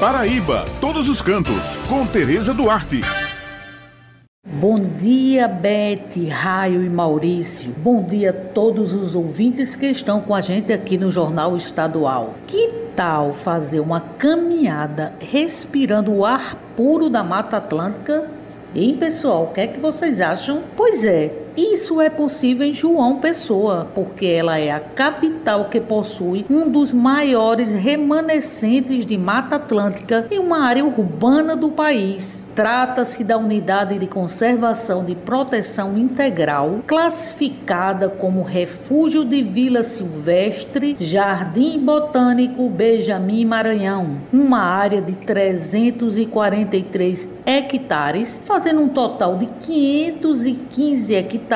Paraíba, todos os cantos, com Tereza Duarte. Bom dia, Bete, Raio e Maurício. Bom dia a todos os ouvintes que estão com a gente aqui no Jornal Estadual. Que tal fazer uma caminhada respirando o ar puro da Mata Atlântica? Hein, pessoal, o que é que vocês acham? Pois é, isso é possível em João Pessoa, porque ela é a capital que possui um dos maiores remanescentes de Mata Atlântica em uma área urbana do país. Trata-se da Unidade de Conservação de Proteção Integral, classificada como Refúgio de Vila Silvestre, Jardim Botânico Benjamin Maranhão, uma área de 343 hectares, fazendo um total de 515 hectares,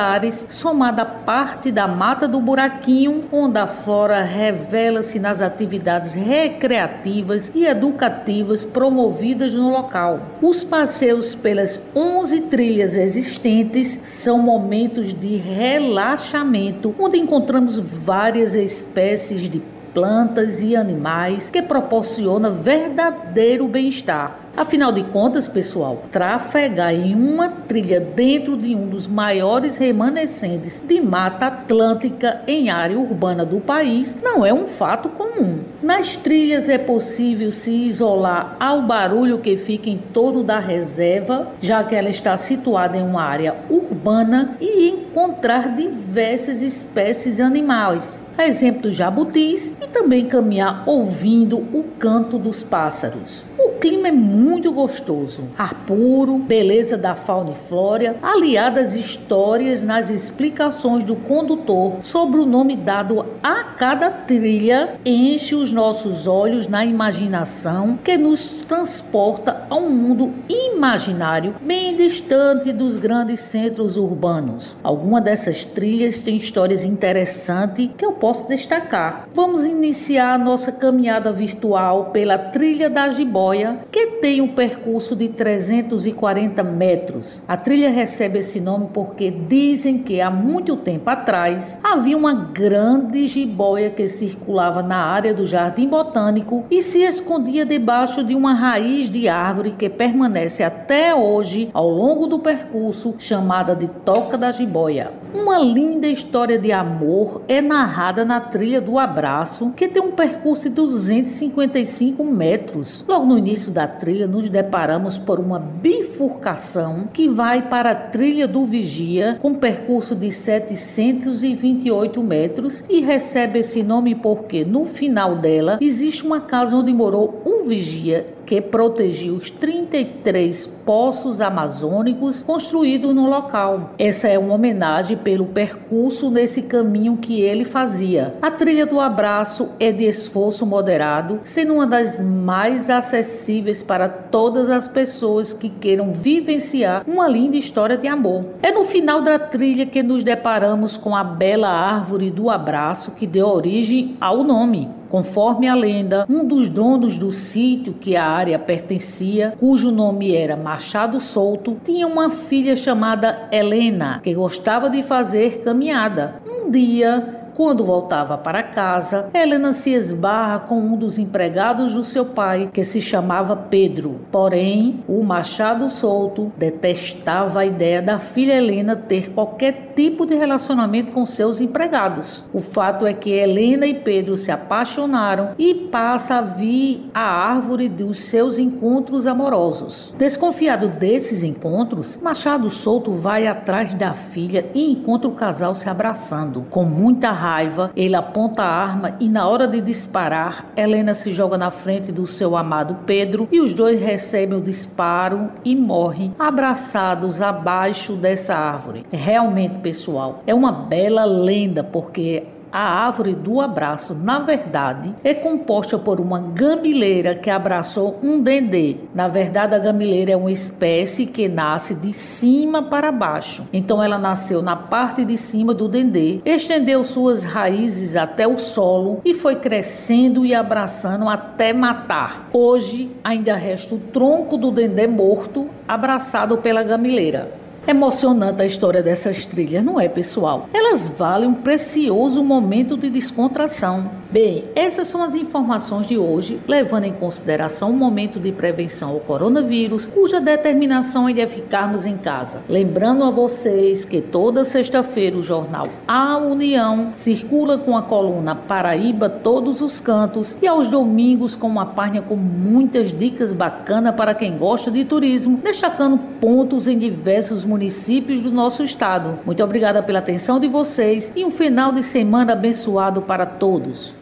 somada a parte da Mata do Buraquinho, onde a flora revela-se nas atividades recreativas e educativas promovidas no local. Os passeios pelas 11 trilhas existentes são momentos de relaxamento, onde encontramos várias espécies de plantas e animais que proporcionam verdadeiro bem-estar. Afinal de contas, pessoal, trafegar em uma trilha dentro de um dos maiores remanescentes de Mata Atlântica em área urbana do país não é um fato comum. Nas trilhas é possível se isolar ao barulho que fica em torno da reserva, já que ela está situada em uma área urbana e encontrar diversas espécies animais, a exemplo dos jabutis, e também caminhar ouvindo o canto dos pássaros. Clima é muito gostoso, ar puro, beleza da fauna e flora, aliadas histórias nas explicações do condutor sobre o nome dado a cada trilha, enche os nossos olhos na imaginação que nos transporta a um mundo imaginário bem distante dos grandes centros urbanos. Alguma dessas trilhas tem histórias interessantes que eu posso destacar. Vamos iniciar a nossa caminhada virtual pela trilha da Jiboia que tem um percurso de 340 metros. A trilha recebe esse nome porque dizem que há muito tempo atrás havia uma grande jiboia que circulava na área do Jardim Botânico e se escondia debaixo de uma raiz de árvore que permanece até hoje ao longo do percurso, chamada de Toca da Jiboia. Uma linda história de amor é narrada na trilha do Abraço, que tem um percurso de 255 metros. Logo no início da trilha, nos deparamos por uma bifurcação que vai para a trilha do Vigia, com percurso de 728 metros e recebe esse nome porque no final dela existe uma casa onde morou um vigia que protegia os 33 poços amazônicos construídos no local. Essa é uma homenagem pelo percurso nesse caminho que ele fazia. A trilha do abraço é de esforço moderado, sendo uma das mais acessíveis para todas as pessoas que queiram vivenciar uma linda história de amor. É no final da trilha que nos deparamos com a bela árvore do abraço que deu origem ao nome. Conforme a lenda, um dos donos do sítio que a área pertencia, cujo nome era Machado Souto, tinha uma filha chamada Helena, que gostava de fazer caminhada. Um dia, quando voltava para casa, Helena se esbarra com um dos empregados do seu pai, que se chamava Pedro. Porém, o Machado Solto detestava a ideia da filha Helena ter qualquer tipo de relacionamento com seus empregados. O fato é que Helena e Pedro se apaixonaram e passa a vir a árvore dos seus encontros amorosos. Desconfiado desses encontros, Machado Solto vai atrás da filha e encontra o casal se abraçando. Com muita raiva, ele aponta a arma e, na hora de disparar, Helena se joga na frente do seu amado Pedro e os dois recebem o disparo e morrem abraçados abaixo dessa árvore. Realmente, pessoal, é uma bela lenda porque a árvore do abraço, na verdade, é composta por uma gamileira que abraçou um dendê. Na verdade, a gamileira é uma espécie que nasce de cima para baixo. Então, ela nasceu na parte de cima do dendê, estendeu suas raízes até o solo e foi crescendo e abraçando até matar. Hoje, ainda resta o tronco do dendê morto abraçado pela gamileira. Emocionante a história dessas trilhas, não é, pessoal? Elas valem um precioso momento de descontração. Bem, essas são as informações de hoje, levando em consideração o momento de prevenção ao coronavírus, cuja determinação é de ficarmos em casa. Lembrando a vocês que toda sexta-feira o jornal A União circula com a coluna Paraíba Todos os Cantos e aos domingos com uma página com muitas dicas bacanas para quem gosta de turismo, destacando pontos em diversos municípios do nosso estado. Muito obrigada pela atenção de vocês e um final de semana abençoado para todos.